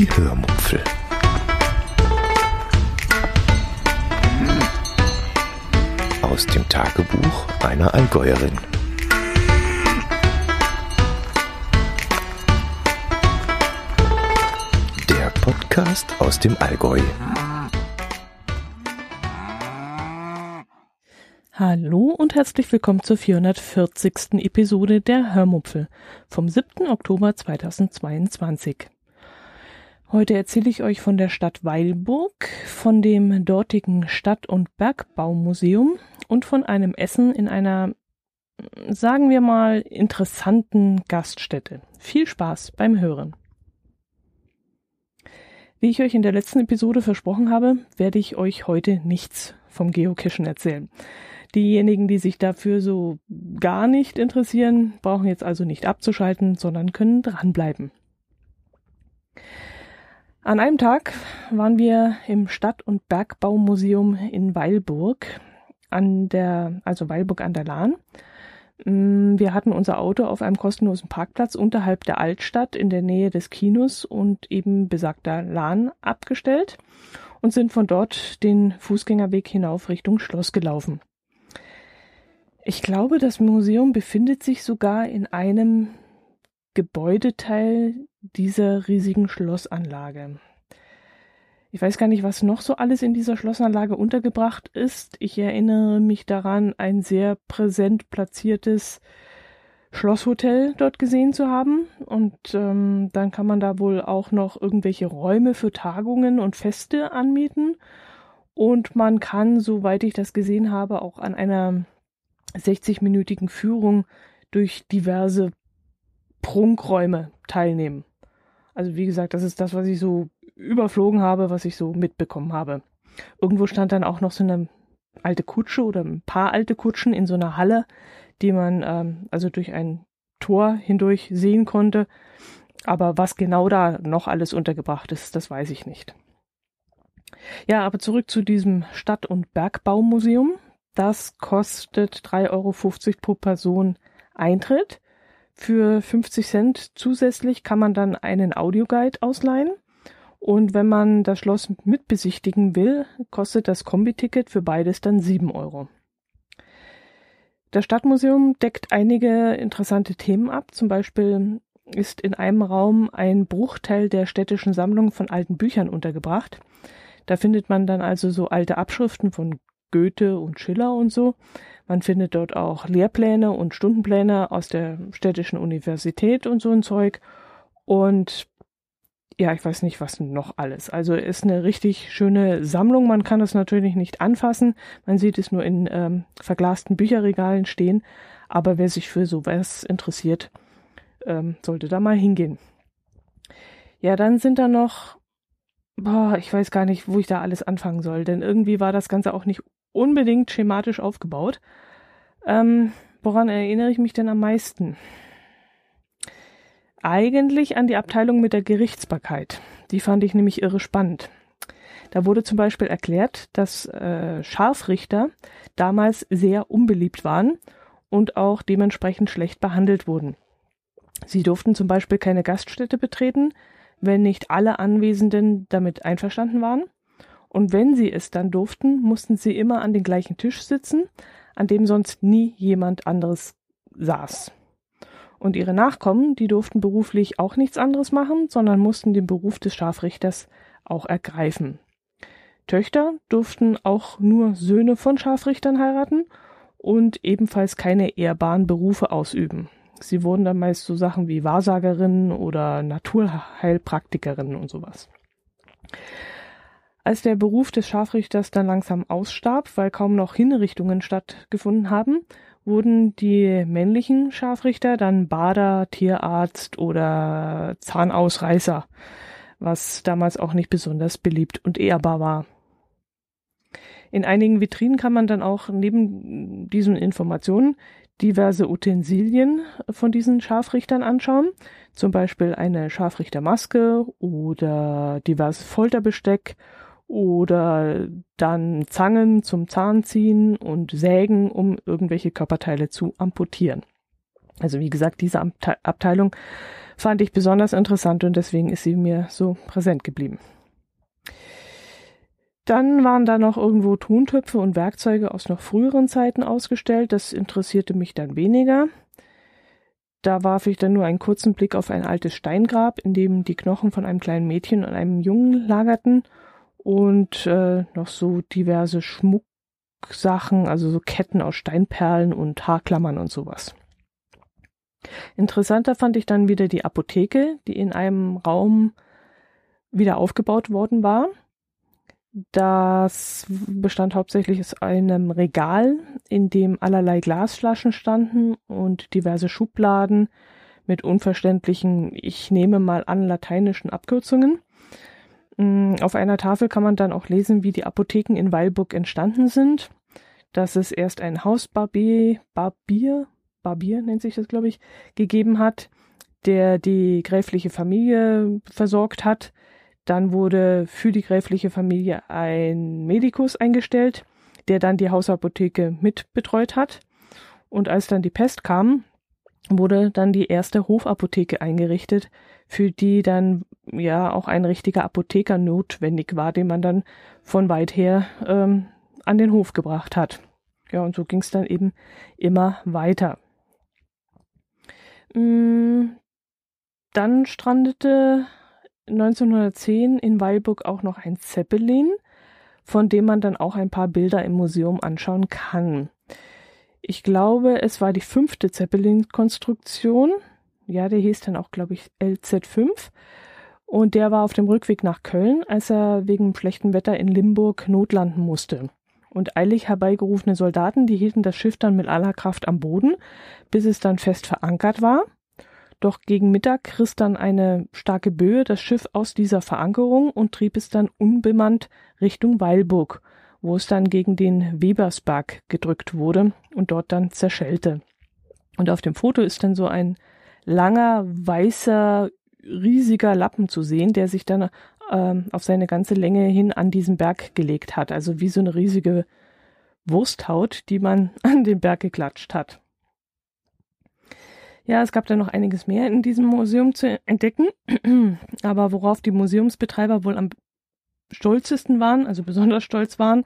Die Hörmupfel. Aus dem Tagebuch einer Allgäuerin. Der Podcast aus dem Allgäu. Hallo und herzlich willkommen zur 440. Episode der Hörmupfel vom 7. Oktober 2022. Heute erzähle ich euch von der Stadt Weilburg, von dem dortigen Stadt- und Bergbaumuseum und von einem Essen in einer, sagen wir mal, interessanten Gaststätte. Viel Spaß beim Hören. Wie ich euch in der letzten Episode versprochen habe, werde ich euch heute nichts vom Geocachen erzählen. Diejenigen, die sich dafür so gar nicht interessieren, brauchen jetzt also nicht abzuschalten, sondern können dranbleiben. An einem Tag waren wir im Stadt- und Bergbaumuseum in Weilburg, an der, also Weilburg an der Lahn. Mm, wir hatten unser Auto auf einem kostenlosen Parkplatz unterhalb der Altstadt in der Nähe des Kinos und eben besagter Lahn abgestellt und sind von dort den Fußgängerweg hinauf Richtung Schloss gelaufen. Ich glaube, das Museum befindet sich sogar in einem Gebäudeteil dieser riesigen Schlossanlage. Ich weiß gar nicht, was noch so alles in dieser Schlossanlage untergebracht ist. Ich erinnere mich daran, ein sehr präsent platziertes Schlosshotel dort gesehen zu haben. Und ähm, dann kann man da wohl auch noch irgendwelche Räume für Tagungen und Feste anmieten. Und man kann, soweit ich das gesehen habe, auch an einer 60-minütigen Führung durch diverse Prunkräume teilnehmen. Also wie gesagt, das ist das, was ich so überflogen habe, was ich so mitbekommen habe. Irgendwo stand dann auch noch so eine alte Kutsche oder ein paar alte Kutschen in so einer Halle, die man ähm, also durch ein Tor hindurch sehen konnte. Aber was genau da noch alles untergebracht ist, das weiß ich nicht. Ja, aber zurück zu diesem Stadt- und Bergbaumuseum. Das kostet 3,50 Euro pro Person Eintritt. Für 50 Cent zusätzlich kann man dann einen Audioguide ausleihen. Und wenn man das Schloss mitbesichtigen will, kostet das Kombiticket für beides dann 7 Euro. Das Stadtmuseum deckt einige interessante Themen ab. Zum Beispiel ist in einem Raum ein Bruchteil der städtischen Sammlung von alten Büchern untergebracht. Da findet man dann also so alte Abschriften von Goethe und Schiller und so. Man findet dort auch Lehrpläne und Stundenpläne aus der städtischen Universität und so ein Zeug. Und ja, ich weiß nicht, was noch alles. Also ist eine richtig schöne Sammlung. Man kann es natürlich nicht anfassen. Man sieht es nur in ähm, verglasten Bücherregalen stehen. Aber wer sich für sowas interessiert, ähm, sollte da mal hingehen. Ja, dann sind da noch, boah, ich weiß gar nicht, wo ich da alles anfangen soll, denn irgendwie war das Ganze auch nicht unbedingt schematisch aufgebaut. Ähm, woran erinnere ich mich denn am meisten? Eigentlich an die Abteilung mit der Gerichtsbarkeit. Die fand ich nämlich irre spannend. Da wurde zum Beispiel erklärt, dass äh, Scharfrichter damals sehr unbeliebt waren und auch dementsprechend schlecht behandelt wurden. Sie durften zum Beispiel keine Gaststätte betreten, wenn nicht alle Anwesenden damit einverstanden waren. Und wenn sie es dann durften, mussten sie immer an den gleichen Tisch sitzen, an dem sonst nie jemand anderes saß. Und ihre Nachkommen, die durften beruflich auch nichts anderes machen, sondern mussten den Beruf des Scharfrichters auch ergreifen. Töchter durften auch nur Söhne von Scharfrichtern heiraten und ebenfalls keine ehrbaren Berufe ausüben. Sie wurden dann meist so Sachen wie Wahrsagerinnen oder Naturheilpraktikerinnen und sowas. Als der Beruf des Scharfrichters dann langsam ausstarb, weil kaum noch Hinrichtungen stattgefunden haben, wurden die männlichen Scharfrichter dann Bader, Tierarzt oder Zahnausreißer, was damals auch nicht besonders beliebt und ehrbar war. In einigen Vitrinen kann man dann auch neben diesen Informationen diverse Utensilien von diesen Scharfrichtern anschauen, zum Beispiel eine Scharfrichtermaske oder diverses Folterbesteck oder dann Zangen zum Zahnziehen und Sägen, um irgendwelche Körperteile zu amputieren. Also wie gesagt, diese Abteilung fand ich besonders interessant und deswegen ist sie mir so präsent geblieben. Dann waren da noch irgendwo Tontöpfe und Werkzeuge aus noch früheren Zeiten ausgestellt. Das interessierte mich dann weniger. Da warf ich dann nur einen kurzen Blick auf ein altes Steingrab, in dem die Knochen von einem kleinen Mädchen und einem Jungen lagerten und äh, noch so diverse Schmucksachen, also so Ketten aus Steinperlen und Haarklammern und sowas. Interessanter fand ich dann wieder die Apotheke, die in einem Raum wieder aufgebaut worden war. Das bestand hauptsächlich aus einem Regal, in dem allerlei Glasflaschen standen und diverse Schubladen mit unverständlichen, ich nehme mal an, lateinischen Abkürzungen. Mm, auf einer Tafel kann man dann auch lesen, wie die Apotheken in Weilburg entstanden sind. Dass es erst ein Hausbarbier, Barbier, Barbier nennt sich das, glaube ich, gegeben hat, der die gräfliche Familie versorgt hat dann wurde für die gräfliche Familie ein Medikus eingestellt, der dann die Hausapotheke mitbetreut hat. Und als dann die Pest kam, wurde dann die erste Hofapotheke eingerichtet, für die dann ja auch ein richtiger Apotheker notwendig war, den man dann von weit her ähm, an den Hof gebracht hat. Ja, und so ging es dann eben immer weiter. Mm, dann strandete 1910 in Weilburg auch noch ein Zeppelin, von dem man dann auch ein paar Bilder im Museum anschauen kann. Ich glaube, es war die fünfte Zeppelin-Konstruktion. Ja, der hieß dann auch, glaube ich, LZ5. Und der war auf dem Rückweg nach Köln, als er wegen schlechtem Wetter in Limburg notlanden musste. Und eilig herbeigerufene Soldaten, die hielten das Schiff dann mit aller Kraft am Boden, bis es dann fest verankert war. Doch gegen Mittag riss dann eine starke Böe das Schiff aus dieser Verankerung und trieb es dann unbemannt Richtung Weilburg, wo es dann gegen den Webersberg gedrückt wurde und dort dann zerschellte. Und auf dem Foto ist dann so ein langer, weißer, riesiger Lappen zu sehen, der sich dann äh, auf seine ganze Länge hin an diesen Berg gelegt hat. Also wie so eine riesige Wursthaut, die man an den Berg geklatscht hat. Ja, es gab da noch einiges mehr in diesem Museum zu entdecken, aber worauf die Museumsbetreiber wohl am stolzesten waren, also besonders stolz waren,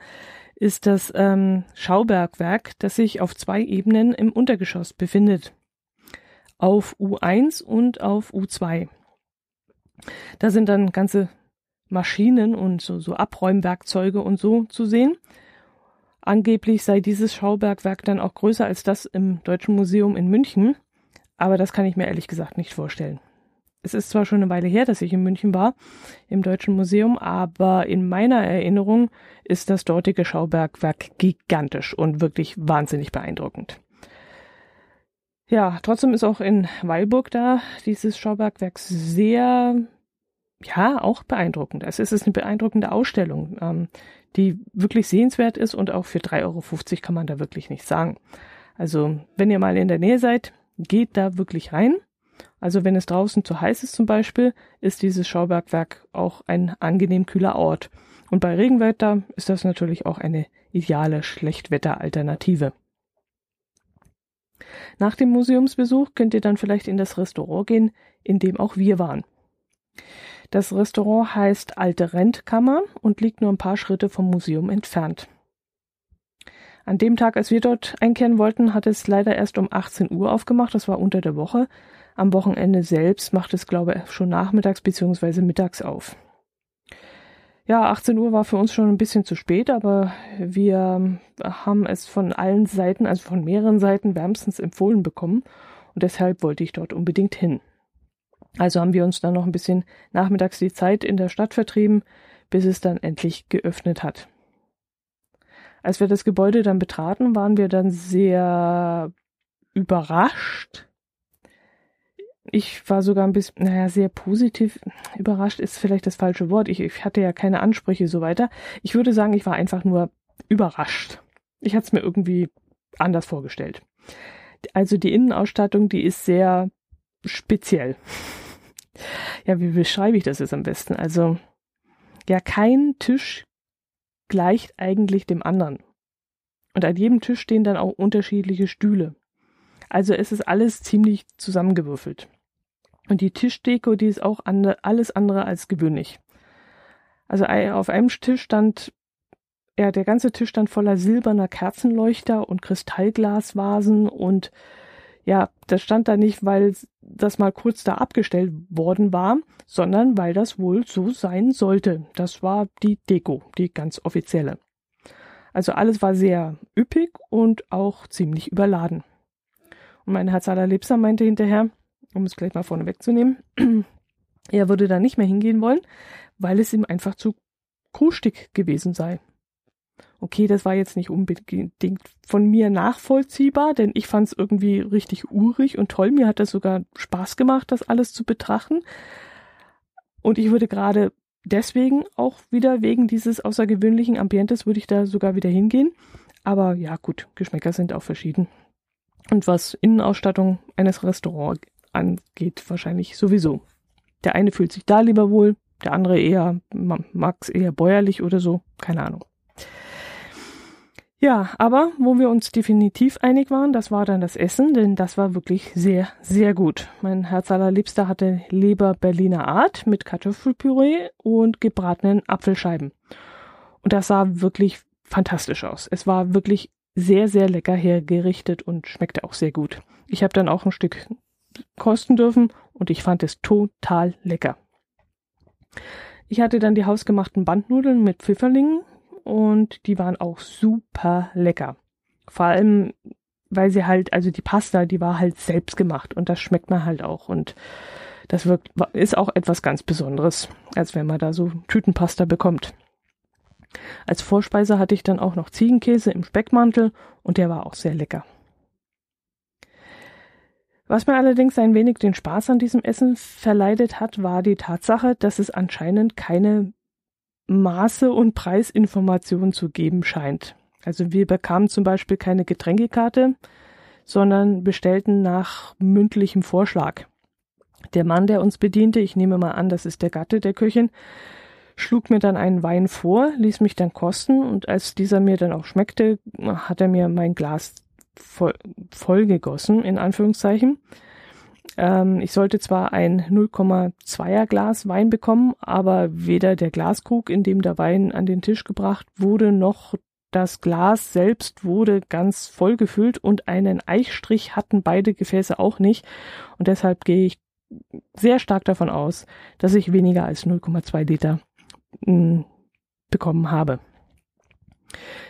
ist das ähm, Schaubergwerk, das sich auf zwei Ebenen im Untergeschoss befindet. Auf U1 und auf U2. Da sind dann ganze Maschinen und so, so Abräumwerkzeuge und so zu sehen. Angeblich sei dieses Schaubergwerk dann auch größer als das im Deutschen Museum in München. Aber das kann ich mir ehrlich gesagt nicht vorstellen. Es ist zwar schon eine Weile her, dass ich in München war, im Deutschen Museum, aber in meiner Erinnerung ist das dortige Schaubergwerk gigantisch und wirklich wahnsinnig beeindruckend. Ja, trotzdem ist auch in Weilburg da dieses Schaubergwerk sehr, ja, auch beeindruckend. Also es ist eine beeindruckende Ausstellung, ähm, die wirklich sehenswert ist und auch für 3,50 Euro kann man da wirklich nichts sagen. Also, wenn ihr mal in der Nähe seid, geht da wirklich rein. Also wenn es draußen zu heiß ist zum Beispiel, ist dieses Schaubergwerk auch ein angenehm kühler Ort. Und bei Regenwetter ist das natürlich auch eine ideale Schlechtwetteralternative. Nach dem Museumsbesuch könnt ihr dann vielleicht in das Restaurant gehen, in dem auch wir waren. Das Restaurant heißt Alte Rentkammer und liegt nur ein paar Schritte vom Museum entfernt. An dem Tag, als wir dort einkehren wollten, hat es leider erst um 18 Uhr aufgemacht. Das war unter der Woche. Am Wochenende selbst macht es, glaube ich, schon nachmittags beziehungsweise mittags auf. Ja, 18 Uhr war für uns schon ein bisschen zu spät, aber wir haben es von allen Seiten, also von mehreren Seiten wärmstens empfohlen bekommen und deshalb wollte ich dort unbedingt hin. Also haben wir uns dann noch ein bisschen nachmittags die Zeit in der Stadt vertrieben, bis es dann endlich geöffnet hat. Als wir das Gebäude dann betraten, waren wir dann sehr überrascht. Ich war sogar ein bisschen, naja, sehr positiv. Überrascht ist vielleicht das falsche Wort. Ich, ich hatte ja keine Ansprüche so weiter. Ich würde sagen, ich war einfach nur überrascht. Ich hatte es mir irgendwie anders vorgestellt. Also die Innenausstattung, die ist sehr speziell. Ja, wie beschreibe ich das jetzt am besten? Also, ja, kein Tisch gleicht eigentlich dem anderen. Und an jedem Tisch stehen dann auch unterschiedliche Stühle. Also es ist alles ziemlich zusammengewürfelt. Und die Tischdeko, die ist auch ande, alles andere als gewöhnlich. Also auf einem Tisch stand, ja, der ganze Tisch stand voller silberner Kerzenleuchter und Kristallglasvasen und ja, das stand da nicht, weil das mal kurz da abgestellt worden war, sondern weil das wohl so sein sollte. Das war die Deko, die ganz offizielle. Also alles war sehr üppig und auch ziemlich überladen. Und mein Herz allerliebster meinte hinterher, um es gleich mal vorne wegzunehmen, er würde da nicht mehr hingehen wollen, weil es ihm einfach zu krustig gewesen sei. Okay, das war jetzt nicht unbedingt von mir nachvollziehbar, denn ich fand es irgendwie richtig urig und toll. Mir hat das sogar Spaß gemacht, das alles zu betrachten. Und ich würde gerade deswegen auch wieder wegen dieses außergewöhnlichen Ambientes würde ich da sogar wieder hingehen. Aber ja, gut, Geschmäcker sind auch verschieden. Und was Innenausstattung eines Restaurants angeht, wahrscheinlich sowieso. Der eine fühlt sich da lieber wohl, der andere eher, mag es eher bäuerlich oder so, keine Ahnung. Ja, aber wo wir uns definitiv einig waren, das war dann das Essen, denn das war wirklich sehr, sehr gut. Mein Herz allerliebster hatte Leber Berliner Art mit Kartoffelpüree und gebratenen Apfelscheiben. Und das sah wirklich fantastisch aus. Es war wirklich sehr, sehr lecker hergerichtet und schmeckte auch sehr gut. Ich habe dann auch ein Stück kosten dürfen und ich fand es total lecker. Ich hatte dann die hausgemachten Bandnudeln mit Pfifferlingen und die waren auch super lecker. Vor allem, weil sie halt, also die Pasta, die war halt selbst gemacht und das schmeckt man halt auch und das wirkt, ist auch etwas ganz Besonderes, als wenn man da so Tütenpasta bekommt. Als Vorspeise hatte ich dann auch noch Ziegenkäse im Speckmantel und der war auch sehr lecker. Was mir allerdings ein wenig den Spaß an diesem Essen verleidet hat, war die Tatsache, dass es anscheinend keine Maße und Preisinformationen zu geben scheint. Also wir bekamen zum Beispiel keine Getränkekarte, sondern bestellten nach mündlichem Vorschlag. Der Mann, der uns bediente, ich nehme mal an, das ist der Gatte der Köchin, schlug mir dann einen Wein vor, ließ mich dann kosten und als dieser mir dann auch schmeckte, hat er mir mein Glas voll, vollgegossen, in Anführungszeichen. Ähm, ich sollte zwar ein 0,2er Glas Wein bekommen, aber weder der Glaskrug, in dem der Wein an den Tisch gebracht wurde, noch das Glas selbst wurde ganz voll gefüllt und einen Eichstrich hatten beide Gefäße auch nicht. Und deshalb gehe ich sehr stark davon aus, dass ich weniger als 0,2 Liter hm, bekommen habe.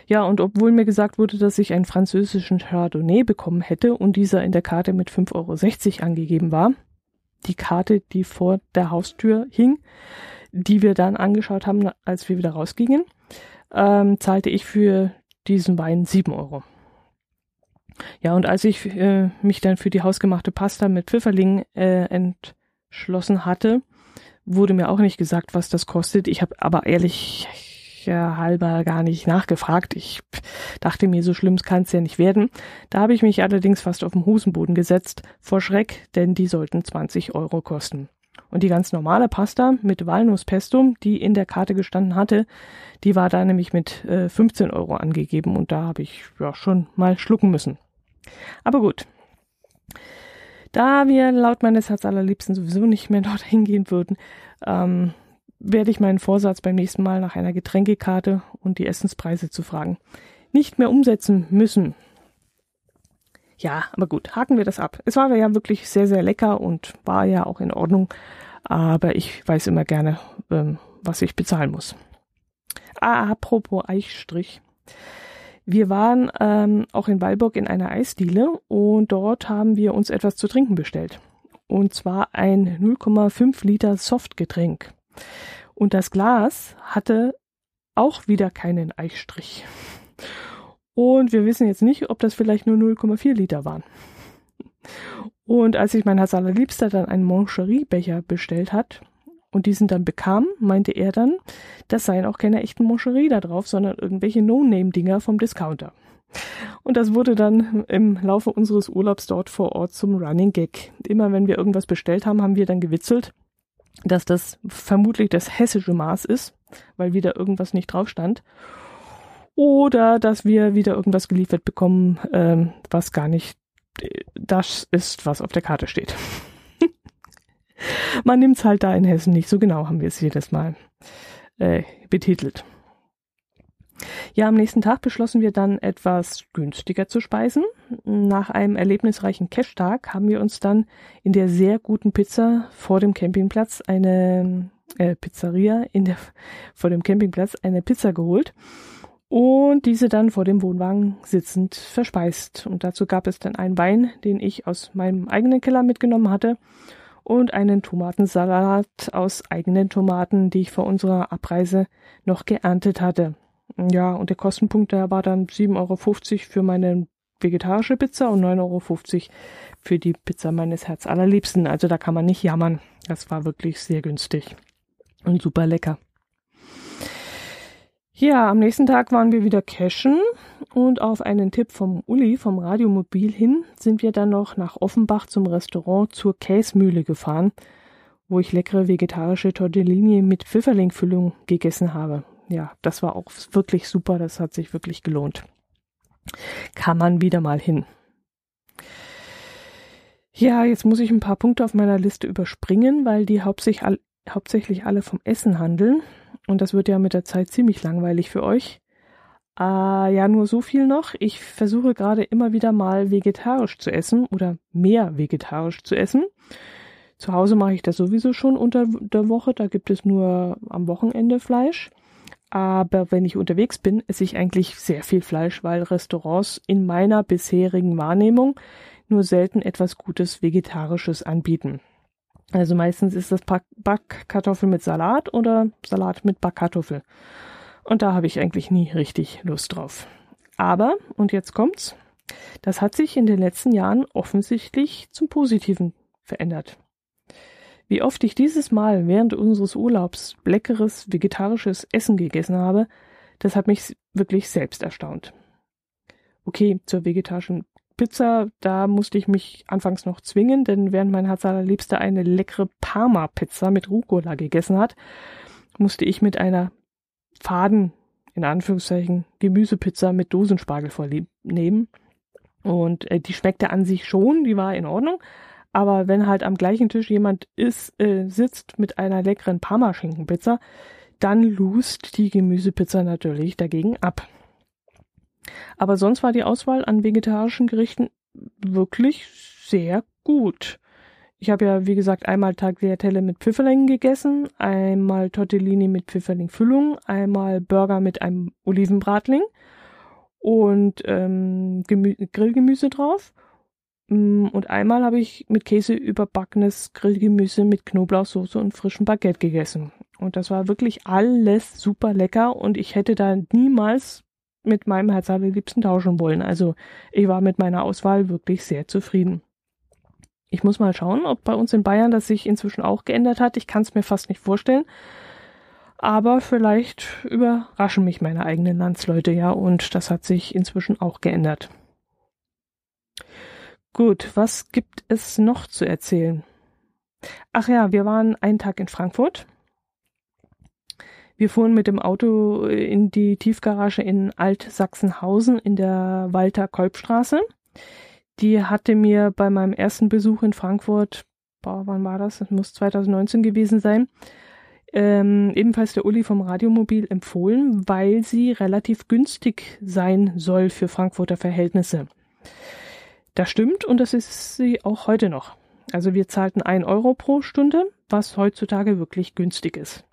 Ja, und obwohl mir gesagt wurde, dass ich einen französischen Chardonnay bekommen hätte und dieser in der Karte mit 5,60 Euro angegeben war, die Karte, die vor der Haustür hing, die wir dann angeschaut haben, als wir wieder rausgingen, ähm, zahlte ich für diesen Wein 7 Euro. Ja, und als ich äh, mich dann für die hausgemachte Pasta mit Pfifferlingen äh, entschlossen hatte, wurde mir auch nicht gesagt, was das kostet. Ich habe aber ehrlich halber gar nicht nachgefragt. Ich dachte mir, so schlimm kann es ja nicht werden. Da habe ich mich allerdings fast auf den Hosenboden gesetzt, vor Schreck, denn die sollten 20 Euro kosten. Und die ganz normale Pasta mit Walnusspesto, die in der Karte gestanden hatte, die war da nämlich mit äh, 15 Euro angegeben und da habe ich ja schon mal schlucken müssen. Aber gut. Da wir laut meines Herz allerliebsten sowieso nicht mehr dort hingehen würden, ähm, werde ich meinen Vorsatz beim nächsten Mal nach einer Getränkekarte und die Essenspreise zu fragen nicht mehr umsetzen müssen. Ja, aber gut, haken wir das ab. Es war ja wirklich sehr, sehr lecker und war ja auch in Ordnung, aber ich weiß immer gerne, ähm, was ich bezahlen muss. Apropos Eichstrich. Wir waren ähm, auch in Walburg in einer Eisdiele und dort haben wir uns etwas zu trinken bestellt. Und zwar ein 0,5 Liter Softgetränk. Und das Glas hatte auch wieder keinen Eichstrich. Und wir wissen jetzt nicht, ob das vielleicht nur 0,4 Liter waren. Und als sich mein Herz allerliebster dann einen Moncherie-Becher bestellt hat und diesen dann bekam, meinte er dann, das seien auch keine echten Moncherie da drauf, sondern irgendwelche No-Name-Dinger vom Discounter. Und das wurde dann im Laufe unseres Urlaubs dort vor Ort zum Running Gag. Immer wenn wir irgendwas bestellt haben, haben wir dann gewitzelt, dass das vermutlich das hessische Maß ist, weil wieder irgendwas nicht drauf stand. Oder dass wir wieder irgendwas geliefert bekommen, ähm, was gar nicht das ist, was auf der Karte steht. Man nimmt's halt da in Hessen nicht so genau, haben wir es jedes Mal äh, betitelt. Ja, am nächsten Tag beschlossen wir dann etwas günstiger zu speisen. Nach einem erlebnisreichen Cash-Tag haben wir uns dann in der sehr guten Pizza vor dem Campingplatz eine äh, Pizzeria in der vor dem Campingplatz eine Pizza geholt und diese dann vor dem Wohnwagen sitzend verspeist. Und dazu gab es dann einen Wein, den ich aus meinem eigenen Keller mitgenommen hatte und einen Tomatensalat aus eigenen Tomaten, die ich vor unserer Abreise noch geerntet hatte. Ja, und der Kostenpunkt, der war dann 7,50 Euro für meine vegetarische Pizza und 9,50 Euro für die Pizza meines Herzallerliebsten. Also da kann man nicht jammern. Das war wirklich sehr günstig und super lecker. Ja, am nächsten Tag waren wir wieder cashen und auf einen Tipp vom Uli vom Radiomobil hin sind wir dann noch nach Offenbach zum Restaurant zur Käsmühle gefahren, wo ich leckere vegetarische Tortellini mit Pfifferlingfüllung gegessen habe. Ja, das war auch wirklich super, das hat sich wirklich gelohnt. Kann man wieder mal hin. Ja, jetzt muss ich ein paar Punkte auf meiner Liste überspringen, weil die hauptsächlich, hauptsächlich alle vom Essen handeln. Und das wird ja mit der Zeit ziemlich langweilig für euch. Äh, ja, nur so viel noch. Ich versuche gerade immer wieder mal vegetarisch zu essen oder mehr vegetarisch zu essen. Zu Hause mache ich das sowieso schon unter der Woche. Da gibt es nur am Wochenende Fleisch. Aber wenn ich unterwegs bin, esse ich eigentlich sehr viel Fleisch, weil Restaurants in meiner bisherigen Wahrnehmung nur selten etwas Gutes Vegetarisches anbieten. Also meistens ist das Backkartoffel mit Salat oder Salat mit Backkartoffel. Und da habe ich eigentlich nie richtig Lust drauf. Aber, und jetzt kommt's, das hat sich in den letzten Jahren offensichtlich zum Positiven verändert. Wie oft ich dieses Mal während unseres Urlaubs leckeres vegetarisches Essen gegessen habe, das hat mich wirklich selbst erstaunt. Okay, zur vegetarischen Pizza, da musste ich mich anfangs noch zwingen, denn während mein Herz allerliebster eine leckere Parma-Pizza mit Rucola gegessen hat, musste ich mit einer faden, in Anführungszeichen, Gemüsepizza mit Dosenspargel vornehmen. Und äh, die schmeckte an sich schon, die war in Ordnung. Aber wenn halt am gleichen Tisch jemand ist, äh, sitzt mit einer leckeren Parmaschinkenpizza, dann lust die Gemüsepizza natürlich dagegen ab. Aber sonst war die Auswahl an vegetarischen Gerichten wirklich sehr gut. Ich habe ja, wie gesagt, einmal Tagliatelle mit Pfifferlingen gegessen, einmal Tortellini mit Pfifferlingfüllung, einmal Burger mit einem Olivenbratling und ähm, Gemü Grillgemüse drauf. Mm, und einmal habe ich mit Käse überbackenes Grillgemüse mit Knoblauchsoße und frischem Baguette gegessen. Und das war wirklich alles super lecker und ich hätte da niemals mit meinem Herz allerliebsten tauschen wollen. Also ich war mit meiner Auswahl wirklich sehr zufrieden. Ich muss mal schauen, ob bei uns in Bayern das sich inzwischen auch geändert hat. Ich kann es mir fast nicht vorstellen. Aber vielleicht überraschen mich meine eigenen Landsleute ja und das hat sich inzwischen auch geändert. Gut, was gibt es noch zu erzählen? Ach ja, wir waren einen Tag in Frankfurt wir fuhren mit dem Auto in die Tiefgarage in Alt-Sachsenhausen in der Walter-Kolb-Straße. Die hatte mir bei meinem ersten Besuch in Frankfurt, boah, wann war das? Das muss 2019 gewesen sein, ähm, ebenfalls der Uli vom Radiomobil empfohlen, weil sie relativ günstig sein soll für Frankfurter Verhältnisse. Das stimmt und das ist sie auch heute noch. Also wir zahlten ein Euro pro Stunde, was heutzutage wirklich günstig ist.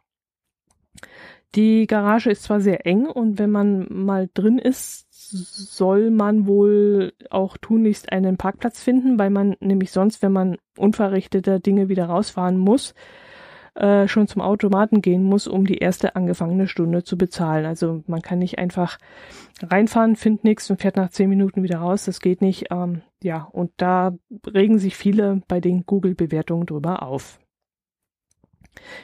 Die Garage ist zwar sehr eng und wenn man mal drin ist, soll man wohl auch tunlichst einen Parkplatz finden, weil man nämlich sonst, wenn man unverrichteter Dinge wieder rausfahren muss, äh, schon zum Automaten gehen muss, um die erste angefangene Stunde zu bezahlen. Also man kann nicht einfach reinfahren, findet nichts und fährt nach zehn Minuten wieder raus. Das geht nicht. Ähm, ja, und da regen sich viele bei den Google-Bewertungen drüber auf.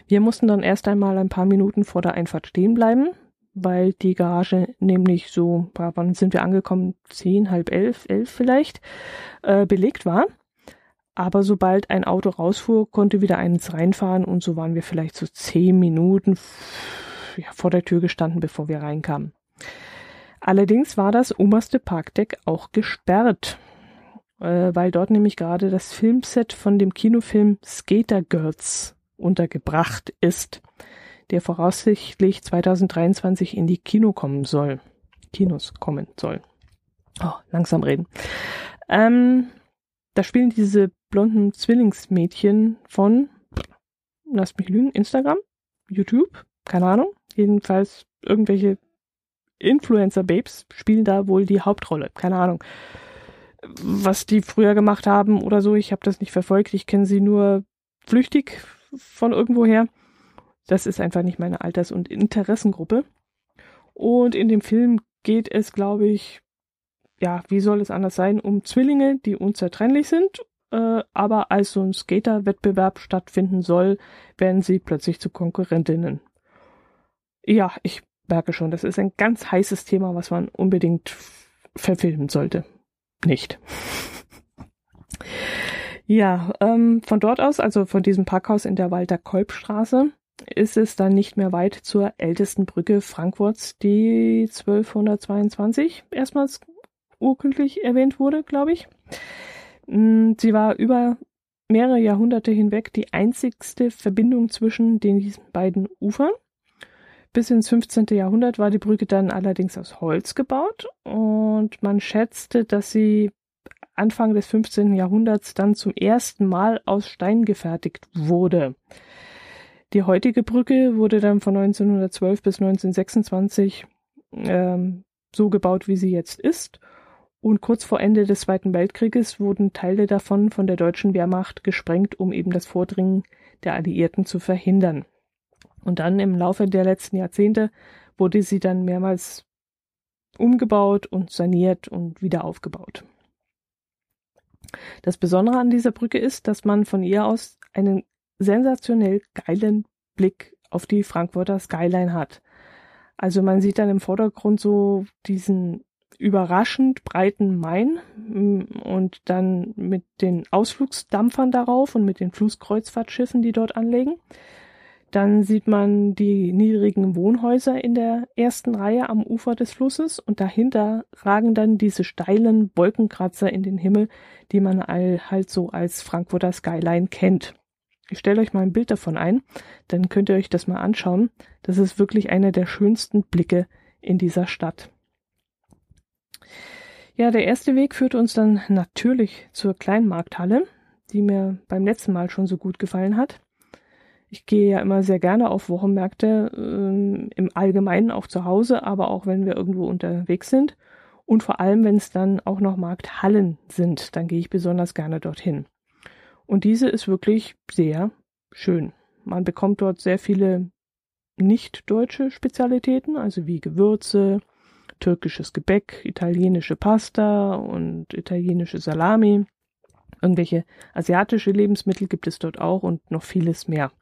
Wir mussten dann erst einmal ein paar Minuten vor der Einfahrt stehen bleiben, weil die Garage nämlich so, wann sind wir angekommen? Zehn, halb elf, elf vielleicht, äh, belegt war. Aber sobald ein Auto rausfuhr, konnte wieder eins reinfahren und so waren wir vielleicht so zehn Minuten vor der Tür gestanden, bevor wir reinkamen. Allerdings war das oberste Parkdeck auch gesperrt. äh, weil dort nämlich gerade das Filmset von dem Kinofilm Skater Girls untergebracht ist, der voraussichtlich 2023 in die Kino kommen soll. Kinos kommen soll. Oh, langsam reden. Ähm, da spielen diese blonden Zwillingsmädchen von, lasst mich lügen, Instagram, YouTube, keine Ahnung, jedenfalls irgendwelche Influencer-Babes spielen da wohl die Hauptrolle, keine Ahnung. Was die früher gemacht haben oder so, ich habe das nicht verfolgt, ich kenne sie nur flüchtig von irgendwoher. Das ist einfach nicht meine Alters- und Interessengruppe. Und in dem Film geht es, glaube ich, ja, wie soll es anders sein, um Zwillinge, die unzertrennlich sind, äh, aber als so ein Skater-Wettbewerb stattfinden soll, werden sie plötzlich zu Konkurrentinnen. Ja, ich merke schon, das ist ein ganz heißes Thema, was man unbedingt verfilmen sollte. Nicht. ja, ähm, von dort aus, also von diesem Parkhaus in der Walter-Kolb-Straße, ist es dann nicht mehr weit zur ältesten Brücke Frankfurts, die 1222 erstmals urkundlich erwähnt wurde, glaube ich. Mm, sie war über mehrere Jahrhunderte hinweg die einzigste Verbindung zwischen den beiden Ufern. Bis ins 15. Jahrhundert war die Brücke dann allerdings aus Holz gebaut und man schätzte, dass sie Anfang des 15. Jahrhunderts dann zum ersten Mal aus Stein gefertigt wurde. Die heutige Brücke wurde dann von 1912 bis 1926 ähm, so gebaut, wie sie jetzt ist und kurz vor Ende des Zweiten Weltkrieges wurden Teile davon von der deutschen Wehrmacht gesprengt, um eben das Vordringen der Alliierten zu verhindern. Und dann im Laufe der letzten Jahrzehnte wurde sie dann mehrmals umgebaut und saniert und wieder aufgebaut. Das Besondere an dieser Brücke ist, dass man von ihr aus einen sensationell geilen Blick auf die Frankfurter Skyline hat. Also man sieht dann im Vordergrund so diesen überraschend breiten Main mm, und dann mit den Ausflugsdampfern darauf und mit den Flusskreuzfahrtschiffen, die dort anlegen. Dann sieht man die niedrigen Wohnhäuser in der ersten Reihe am Ufer des Flusses und dahinter ragen dann diese steilen Wolkenkratzer in den Himmel, die man halt so als Frankfurter Skyline kennt. Ich stelle euch mal ein Bild davon ein, dann könnt ihr euch das mal anschauen. Das ist wirklich einer der schönsten Blicke in dieser Stadt. Ja, der erste Weg führte uns dann natürlich zur Kleinmarkthalle, die mir beim letzten Mal schon so gut gefallen hat. Ich gehe ja immer sehr gerne auf Wochenmärkte, äh, im Allgemeinen auch zu Hause, aber auch wenn wir irgendwo unterwegs sind. Und vor allem, wenn es dann auch noch Markthallen sind, dann gehe ich besonders gerne dorthin. Und diese ist wirklich sehr schön. Man bekommt dort sehr viele nicht deutsche Spezialitäten, also wie Gewürze, türkisches Gebäck, italienische Pasta und italienische Salami. Irgendwelche asiatische Lebensmittel gibt es dort auch und noch vieles mehr.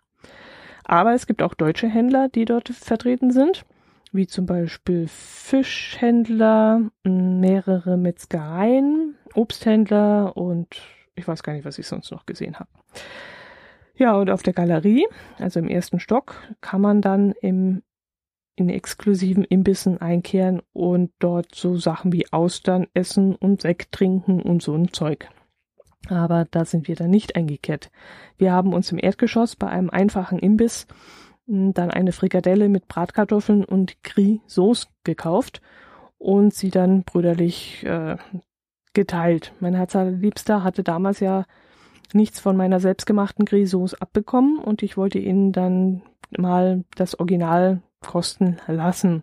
Aber es gibt auch deutsche Händler, die dort vertreten sind, wie zum Beispiel Fischhändler, mehrere Metzgereien, Obsthändler und ich weiß gar nicht, was ich sonst noch gesehen habe. Ja, und auf der Galerie, also im ersten Stock, kann man dann im in exklusiven Imbissen einkehren und dort so Sachen wie Austern essen und Sekt trinken und so ein Zeug. Aber da sind wir dann nicht eingekehrt. Wir haben uns im Erdgeschoss bei einem einfachen Imbiss hm, dann eine Frikadelle mit Bratkartoffeln und Gris-Sauce gekauft und sie dann brüderlich äh, geteilt. Mein Herzallerliebster hatte damals ja nichts von meiner selbstgemachten Gris-Sauce abbekommen und ich wollte ihnen dann mal das Original kosten lassen.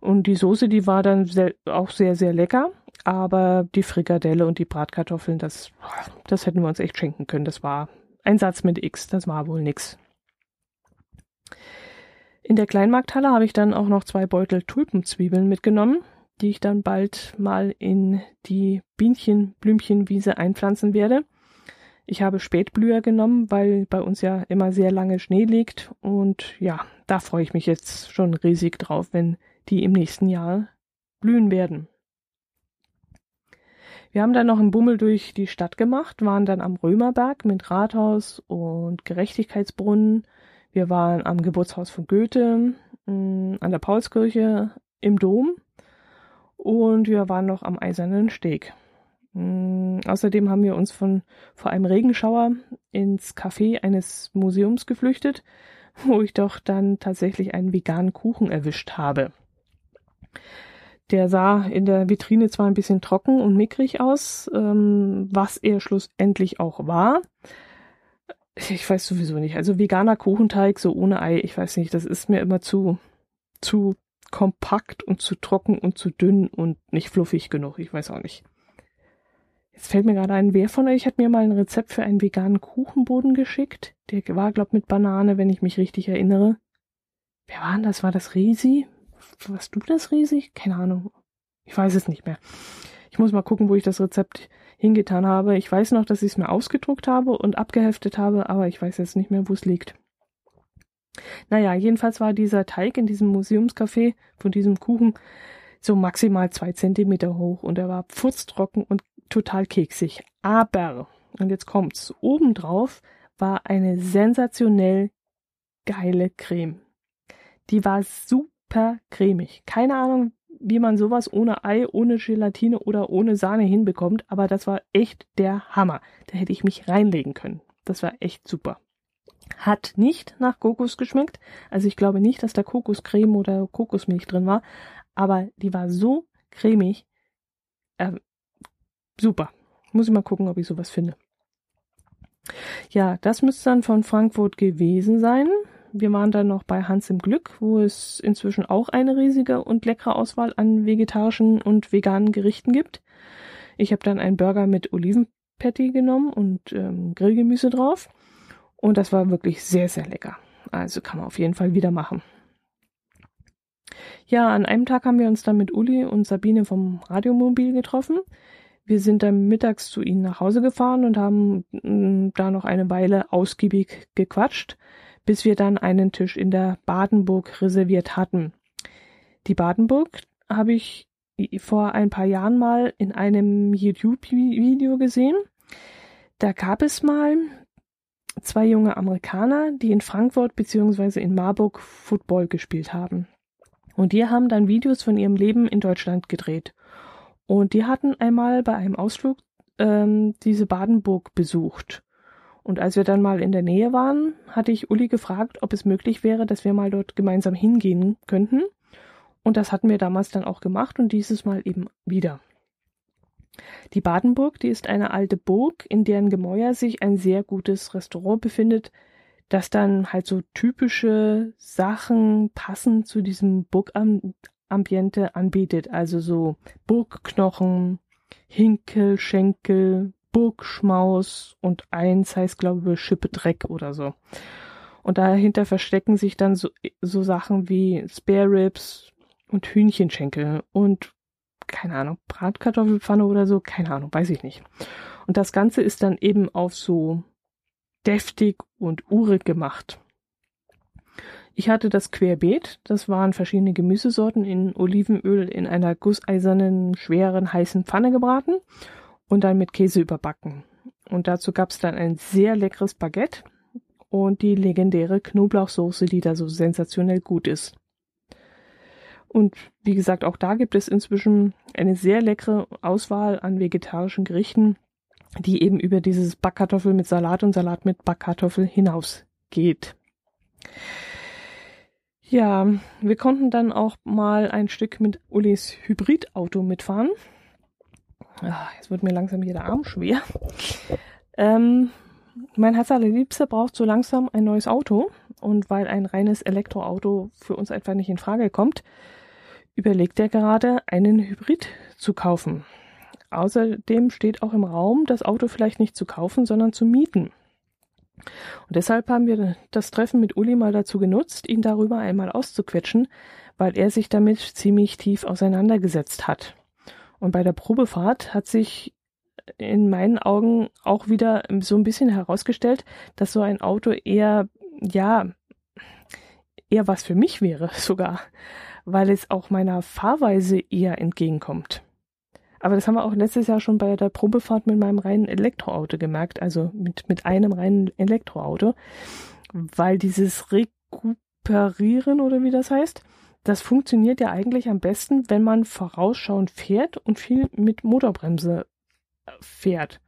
Und die Soße, die war dann sehr, auch sehr, sehr lecker. Aber die Frikadelle und die Bratkartoffeln, das, das hätten wir uns echt schenken können. Das war ein Satz mit X, das war wohl nix. In der Kleinmarkthalle habe ich dann auch noch zwei Beutel Tulpenzwiebeln mitgenommen, die ich dann bald mal in die Bienchen-Blümchenwiese einpflanzen werde. Ich habe Spätblüher genommen, weil bei uns ja immer sehr lange Schnee liegt und ja, da freue ich mich jetzt schon riesig drauf, wenn die im nächsten Jahr blühen werden. Wir haben dann noch einen Bummel durch die Stadt gemacht, waren dann am Römerberg mit Rathaus und Gerechtigkeitsbrunnen. Wir waren am Geburtshaus von Goethe, mm, an der Paulskirche, im Dom und wir waren noch am Eisernen Steg. Mm, außerdem haben wir uns von vor einem Regenschauer ins Café eines Museums geflüchtet, wo ich doch dann tatsächlich einen veganen Kuchen erwischt habe. Der sah in der Vitrine zwar ein bisschen trocken und mickrig aus, ähm, was er schlussendlich auch war. Ich weiß sowieso nicht. Also veganer Kuchenteig so ohne Ei, ich weiß nicht, das ist mir immer zu zu kompakt und zu trocken und zu dünn und nicht fluffig genug. Ich weiß auch nicht. Jetzt fällt mir gerade ein, wer von euch hat mir mal ein Rezept für einen veganen Kuchenboden geschickt? Der war, glaub, mit Banane, wenn ich mich richtig erinnere. Wer war denn das? War das Risi? Warst du das Risi? Keine Ahnung. Ich weiß es nicht mehr. Ich muss mal gucken, wo ich das Rezept hingetan habe. Ich weiß noch, dass ich es mir ausgedruckt habe und abgeheftet habe, aber ich weiß jetzt nicht mehr, wo es liegt. Naja, jedenfalls war dieser Teig in diesem Museumscafé von diesem Kuchen so maximal zwei Zentimeter hoch und er war pfutztrocken und total keksig. Aber, und jetzt kommt's, obendrauf war eine sensationell geile Creme. Die war super cremig. Keine Ahnung, wie man sowas ohne Ei, ohne Gelatine oder ohne Sahne hinbekommt, aber das war echt der Hammer. Da hätte ich mich reinlegen können. Das war echt super. Hat nicht nach Kokos geschmeckt. Also ich glaube nicht, dass da Kokoscreme oder Kokosmilch drin war. Aber die war so cremig. Äh, super. Muss ich mal gucken, ob ich sowas finde. Ja, das müsste dann von Frankfurt gewesen sein. Wir waren dann noch bei Hans im Glück, wo es inzwischen auch eine riesige und leckere Auswahl an vegetarischen und veganen Gerichten gibt. Ich habe dann einen Burger mit Olivenpatty genommen und ähm, Grillgemüse drauf. Und das war wirklich sehr, sehr lecker. Also kann man auf jeden Fall wieder machen. Ja, an einem Tag haben wir uns dann mit Uli und Sabine vom Radiomobil getroffen. Wir sind dann mittags zu ihnen nach Hause gefahren und haben mm, da noch eine Weile ausgiebig gequatscht, bis wir dann einen Tisch in der Badenburg reserviert hatten. Die Badenburg habe ich vor ein paar Jahren mal in einem YouTube-Video gesehen. Da gab es mal zwei junge Amerikaner, die in Frankfurt bzw. in Marburg Football gespielt haben. Und die haben dann Videos von ihrem Leben in Deutschland gedreht. Und die hatten einmal bei einem Ausflug ähm, diese Badenburg besucht. Und als wir dann mal in der Nähe waren, hatte ich Uli gefragt, ob es möglich wäre, dass wir mal dort gemeinsam hingehen könnten. Und das hatten wir damals dann auch gemacht und dieses Mal eben wieder. Die Badenburg, die ist eine alte Burg, in deren Gemäuer sich ein sehr gutes Restaurant befindet, das dann halt so typische Sachen passend zu diesem Burgambiente anbietet. Also so Burgknochen, Hinkel, Schenkel, Burgschmaus und eins heißt, glaube ich, Schippe Dreck oder so. Und dahinter verstecken sich dann so, so Sachen wie Spare Ribs und Hühnchenschenkel und keine Ahnung, Bratkartoffelpfanne oder so, keine Ahnung, weiß ich nicht. Und das Ganze ist dann eben auf so deftig und urig gemacht. Ich hatte das Querbeet, das waren verschiedene Gemüsesorten in Olivenöl in einer gusseisernen, schweren, heißen Pfanne gebraten und dann mit Käse überbacken. Und dazu gab es dann ein sehr leckeres Baguette und die legendäre Knoblauchsoße, die da so sensationell gut ist. Und wie gesagt, auch da gibt es inzwischen eine sehr leckere Auswahl an vegetarischen Gerichten, die eben über dieses Backkartoffel mit Salat und Salat mit Backkartoffel hinausgeht. Ja, wir konnten dann auch mal ein Stück mit Ulis Hybridauto mitfahren. Ach, jetzt wird mir langsam hier der Arm schwer. Ähm, mein Herz allerliebster braucht so langsam ein neues Auto. Und weil ein reines Elektroauto für uns einfach nicht in Frage kommt, überlegt er gerade, einen Hybrid zu kaufen. Außerdem steht auch im Raum, das Auto vielleicht nicht zu kaufen, sondern zu mieten. Und deshalb haben wir das Treffen mit Uli mal dazu genutzt, ihn darüber einmal auszuquetschen, weil er sich damit ziemlich tief auseinandergesetzt hat. Und bei der Probefahrt hat sich in meinen Augen auch wieder so ein bisschen herausgestellt, dass so ein Auto eher, ja, eher was für mich wäre sogar weil es auch meiner Fahrweise eher entgegenkommt. Aber das haben wir auch letztes Jahr schon bei der Probefahrt mit meinem reinen Elektroauto gemerkt, also mit, mit einem reinen Elektroauto, weil dieses Rekuperieren oder wie das heißt, das funktioniert ja eigentlich am besten, wenn man vorausschauend fährt und viel mit Motorbremse fährt.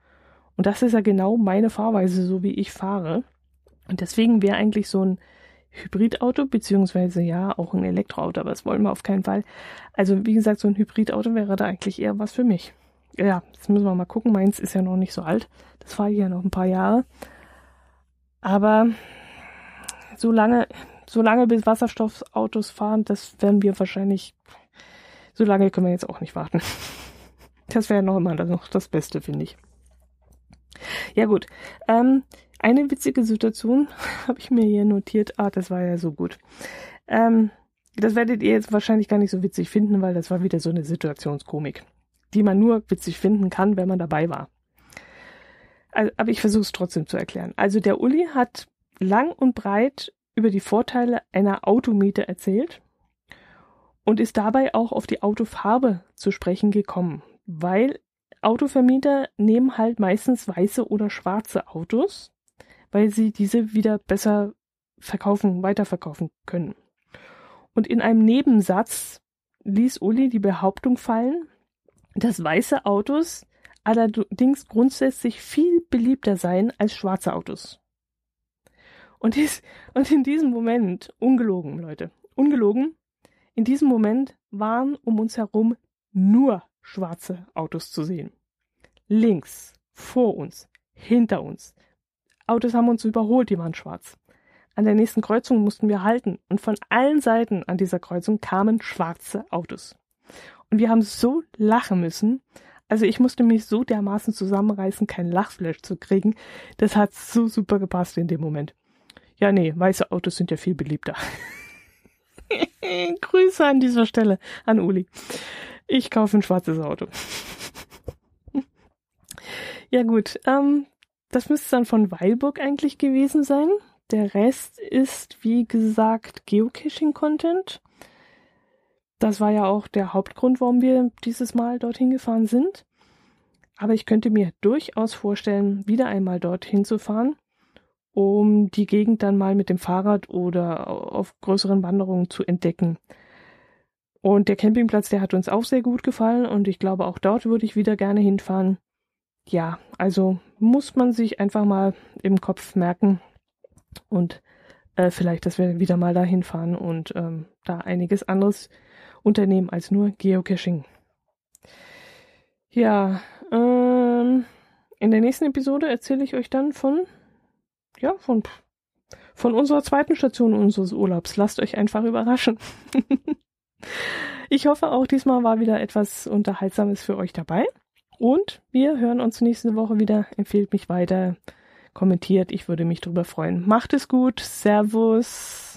Und das ist ja genau meine Fahrweise, so wie ich fahre. Und deswegen wäre eigentlich so ein Hybridauto, beziehungsweise ja auch ein Elektroauto, aber das wollen wir auf keinen Fall. Also wie gesagt, so ein Hybridauto wäre da eigentlich eher was für mich. Ja, jetzt müssen wir mal gucken. Meins ist ja noch nicht so alt. Das fahre ich ja noch ein paar Jahre. Aber so lange, so lange bis Wasserstoffautos fahren, das werden wir wahrscheinlich, so lange können wir jetzt auch nicht warten. Das wäre noch immer noch das Beste, finde ich. Ja gut, ähm, eine witzige Situation habe ich mir hier notiert. Ah, das war ja so gut. Ähm, das werdet ihr jetzt wahrscheinlich gar nicht so witzig finden, weil das war wieder so eine Situationskomik, die man nur witzig finden kann, wenn man dabei war. Also, aber ich versuche es trotzdem zu erklären. Also der Uli hat lang und breit über die Vorteile einer Automiete erzählt und ist dabei auch auf die Autofarbe zu sprechen gekommen, weil Autovermieter nehmen halt meistens weiße oder schwarze Autos, weil sie diese wieder besser verkaufen, weiterverkaufen können. Und in einem Nebensatz ließ Uli die Behauptung fallen, dass weiße Autos allerdings grundsätzlich viel beliebter seien als schwarze Autos. Und, dies, und in diesem Moment, ungelogen, Leute, ungelogen, in diesem Moment waren um uns herum nur schwarze Autos zu sehen. Links, vor uns, hinter uns. Autos haben uns überholt, die waren schwarz. An der nächsten Kreuzung mussten wir halten und von allen Seiten an dieser Kreuzung kamen schwarze Autos. Und wir haben so lachen müssen. Also ich musste mich so dermaßen zusammenreißen, kein Lachflash zu kriegen. Das hat so super gepasst in dem Moment. Ja, nee, weiße Autos sind ja viel beliebter. Grüße an dieser Stelle an Uli. Ich kaufe ein schwarzes Auto. ja gut, ähm, das müsste dann von Weilburg eigentlich gewesen sein. Der Rest ist, wie gesagt, Geocaching-Content. Das war ja auch der Hauptgrund, warum wir dieses Mal dorthin gefahren sind. Aber ich könnte mir durchaus vorstellen, wieder einmal dorthin zu fahren um die Gegend dann mal mit dem Fahrrad oder auf größeren Wanderungen zu entdecken. Und der Campingplatz, der hat uns auch sehr gut gefallen und ich glaube, auch dort würde ich wieder gerne hinfahren. Ja, also muss man sich einfach mal im Kopf merken und äh, vielleicht, dass wir wieder mal dahin fahren und ähm, da einiges anderes unternehmen als nur Geocaching. Ja, ähm, in der nächsten Episode erzähle ich euch dann von ja, von, von unserer zweiten Station unseres Urlaubs. Lasst euch einfach überraschen. ich hoffe auch diesmal war wieder etwas Unterhaltsames für euch dabei. Und wir hören uns nächste Woche wieder. Empfehlt mich weiter, kommentiert. Ich würde mich darüber freuen. Macht es gut. Servus.